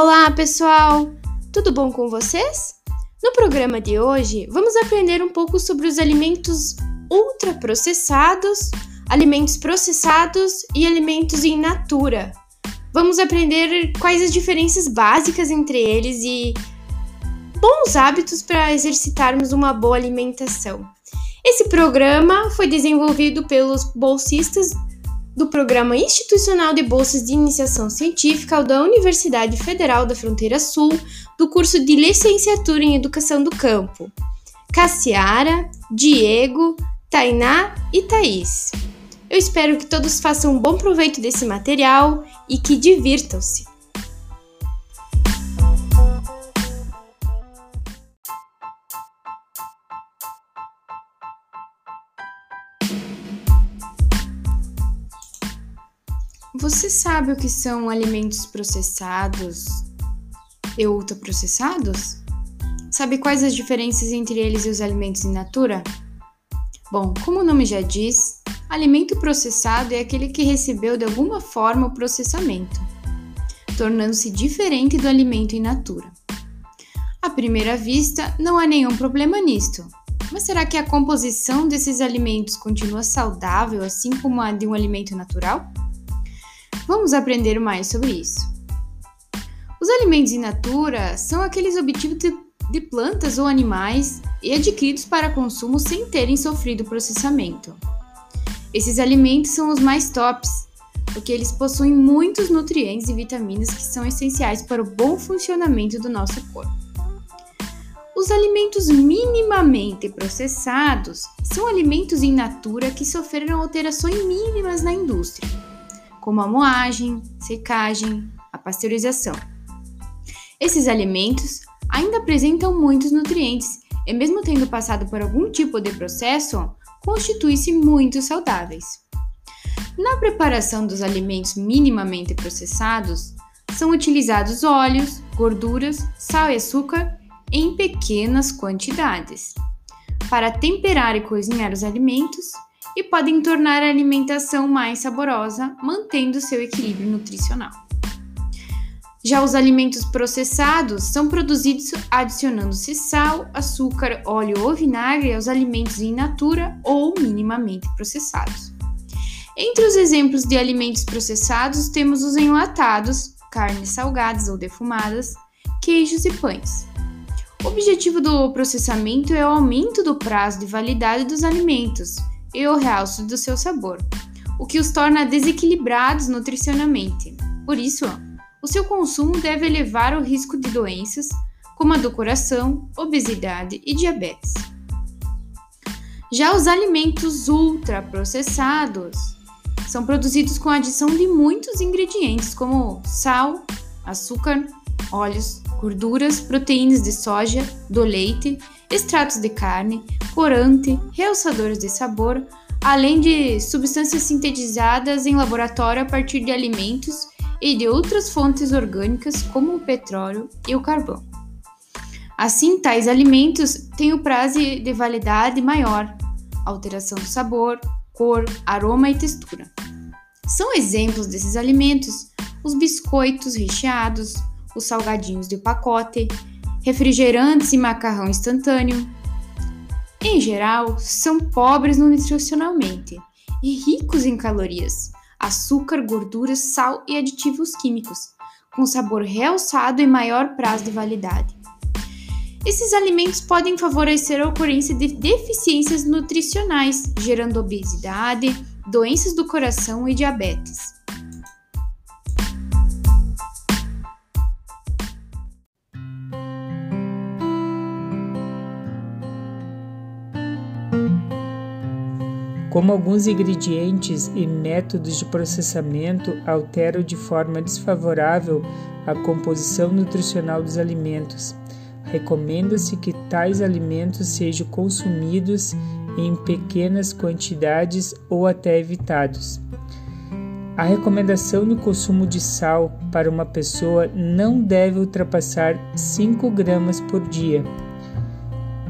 Olá, pessoal! Tudo bom com vocês? No programa de hoje, vamos aprender um pouco sobre os alimentos ultraprocessados, alimentos processados e alimentos in natura. Vamos aprender quais as diferenças básicas entre eles e bons hábitos para exercitarmos uma boa alimentação. Esse programa foi desenvolvido pelos bolsistas do Programa Institucional de Bolsas de Iniciação Científica da Universidade Federal da Fronteira Sul, do curso de Licenciatura em Educação do Campo. Cassiara, Diego, Tainá e Thaís. Eu espero que todos façam um bom proveito desse material e que divirtam-se. Você sabe o que são alimentos processados e ultraprocessados? Sabe quais as diferenças entre eles e os alimentos in natura? Bom, como o nome já diz, alimento processado é aquele que recebeu de alguma forma o processamento, tornando-se diferente do alimento in natura. À primeira vista, não há nenhum problema nisto. Mas será que a composição desses alimentos continua saudável assim como a de um alimento natural? Vamos aprender mais sobre isso. Os alimentos in natura são aqueles obtidos de, plantas ou animais e adquiridos para consumo sem terem sofrido processamento. Esses alimentos são os mais tops, porque eles possuem muitos nutrientes e vitaminas que são essenciais para o bom funcionamento do nosso corpo. Os alimentos minimamente processados são alimentos in natura que sofreram alterações mínimas na indústria como a moagem, secagem, a pasteurização. Esses alimentos ainda apresentam muitos nutrientes e, mesmo tendo passado por algum tipo de processo, constituem-se muito saudáveis. Na preparação dos alimentos minimamente processados, são utilizados óleos, gorduras, sal e açúcar em pequenas quantidades. Para temperar e cozinhar os alimentos, e podem tornar a alimentação mais saborosa, mantendo seu equilíbrio nutricional. Já os alimentos processados são produzidos adicionando-se sal, açúcar, óleo ou vinagre aos alimentos in natura ou minimamente processados. Entre os exemplos de alimentos processados temos os enlatados, carnes salgadas ou defumadas, queijos e pães. O objetivo do processamento é o aumento do prazo de validade dos alimentos, e o realce do seu sabor, o que os torna desequilibrados nutricionalmente. Por isso, o seu consumo deve elevar o risco de doenças como a do coração, obesidade e diabetes. Já os alimentos ultraprocessados são produzidos com a adição de muitos ingredientes como sal, açúcar, óleos, gorduras, proteínas de soja, do leite, extratos de carne, corante, realçadores de sabor, além de substâncias sintetizadas em laboratório a partir de alimentos e de outras fontes orgânicas como o petróleo e o carvão. Assim, tais alimentos têm o prazo de validade maior, alteração do sabor, cor, aroma e textura. São exemplos desses alimentos os biscoitos recheados, os salgadinhos de pacote, refrigerantes e macarrão instantâneo. Em geral, são pobres nutricionalmente e ricos em calorias, açúcar, gorduras, sal e aditivos químicos, com sabor realçado e maior prazo de validade. Esses alimentos podem favorecer a ocorrência de deficiências nutricionais, gerando obesidade, doenças do coração e diabetes. Como alguns ingredientes e métodos de processamento alteram de forma desfavorável a composição nutricional dos alimentos. Recomenda-se que tais alimentos sejam consumidos em pequenas quantidades ou até evitados. A recomendação no consumo de sal para uma pessoa não deve ultrapassar 5 gramas por dia,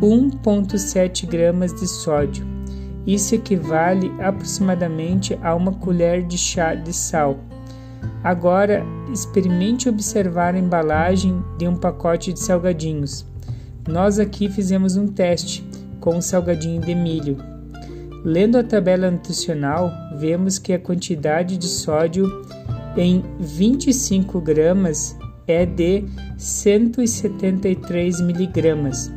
1,7 gramas de sódio isso equivale aproximadamente a uma colher de chá de sal. Agora, experimente observar a embalagem de um pacote de salgadinhos. Nós aqui fizemos um teste com um salgadinho de milho. Lendo a tabela nutricional, vemos que a quantidade de sódio em 25 gramas é de 173 miligramas.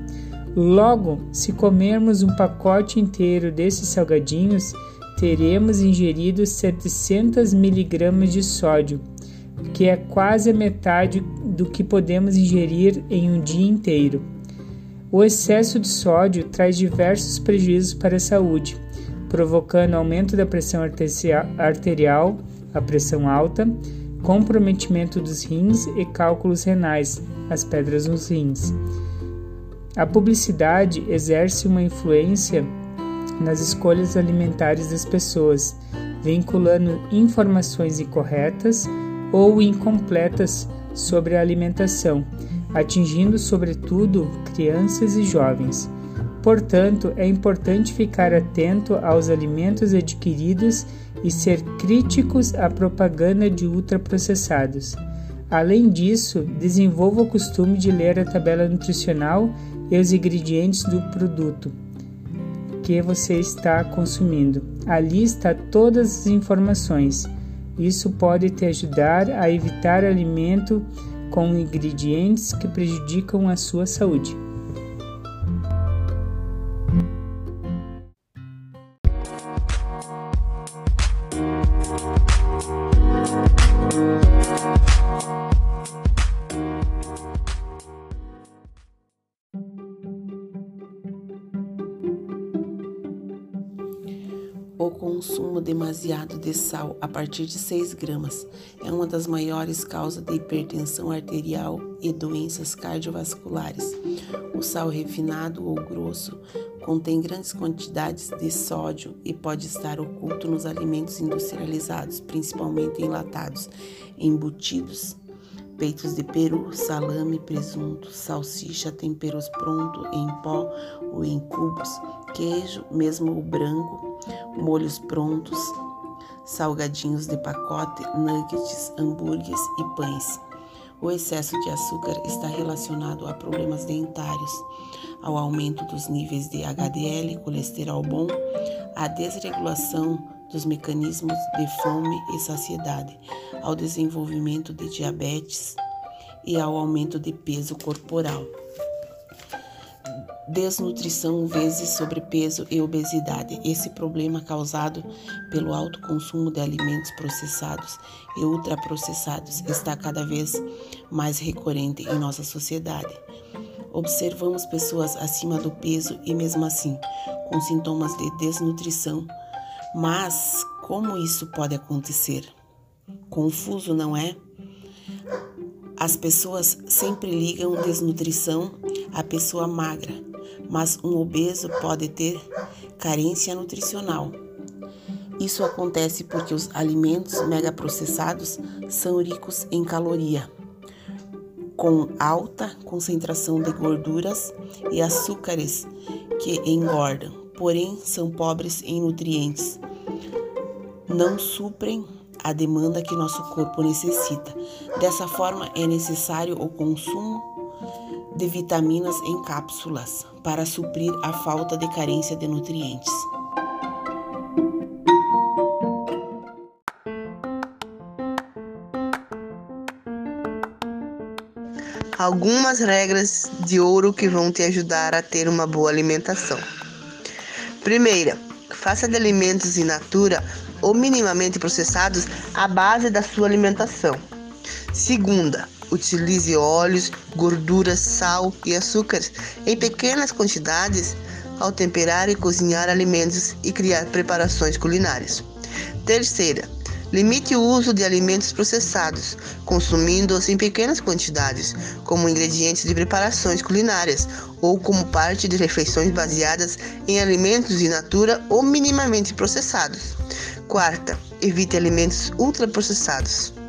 Logo, se comermos um pacote inteiro desses salgadinhos, teremos ingerido 700 miligramas de sódio, que é quase a metade do que podemos ingerir em um dia inteiro. O excesso de sódio traz diversos prejuízos para a saúde, provocando aumento da pressão arterial, a pressão alta, comprometimento dos rins e cálculos renais, as pedras nos rins. A publicidade exerce uma influência nas escolhas alimentares das pessoas, vinculando informações incorretas ou incompletas sobre a alimentação, atingindo sobretudo crianças e jovens. Portanto, é importante ficar atento aos alimentos adquiridos e ser críticos à propaganda de ultraprocessados. Além disso, desenvolva o costume de ler a tabela nutricional e os ingredientes do produto que você está consumindo. Ali está todas as informações. Isso pode te ajudar a evitar alimento com ingredientes que prejudicam a sua saúde. Consumo demasiado de sal a partir de 6 gramas é uma das maiores causas de hipertensão arterial e doenças cardiovasculares. O sal refinado ou grosso contém grandes quantidades de sódio e pode estar oculto nos alimentos industrializados, principalmente enlatados, embutidos, peitos de peru, salame, presunto, salsicha, temperos pronto em pó ou em cubos, queijo, mesmo o branco molhos prontos, salgadinhos de pacote, nuggets, hambúrgueres e pães. O excesso de açúcar está relacionado a problemas dentários, ao aumento dos níveis de HDL, colesterol bom, à desregulação dos mecanismos de fome e saciedade, ao desenvolvimento de diabetes e ao aumento de peso corporal desnutrição vezes sobrepeso e obesidade. Esse problema causado pelo alto consumo de alimentos processados e ultraprocessados está cada vez mais recorrente em nossa sociedade. Observamos pessoas acima do peso e mesmo assim com sintomas de desnutrição. Mas como isso pode acontecer? Confuso, não é? As pessoas sempre ligam desnutrição à pessoa magra mas um obeso pode ter carência nutricional. Isso acontece porque os alimentos megaprocessados são ricos em caloria, com alta concentração de gorduras e açúcares que engordam, porém são pobres em nutrientes. Não suprem a demanda que nosso corpo necessita. Dessa forma, é necessário o consumo de vitaminas em cápsulas para suprir a falta de carência de nutrientes. Algumas regras de ouro que vão te ajudar a ter uma boa alimentação. Primeira, faça de alimentos in natura ou minimamente processados a base da sua alimentação. Segunda, Utilize óleos, gorduras, sal e açúcares em pequenas quantidades ao temperar e cozinhar alimentos e criar preparações culinárias. Terceira, limite o uso de alimentos processados, consumindo-os em pequenas quantidades, como ingredientes de preparações culinárias ou como parte de refeições baseadas em alimentos in natura ou minimamente processados. Quarta, evite alimentos ultraprocessados.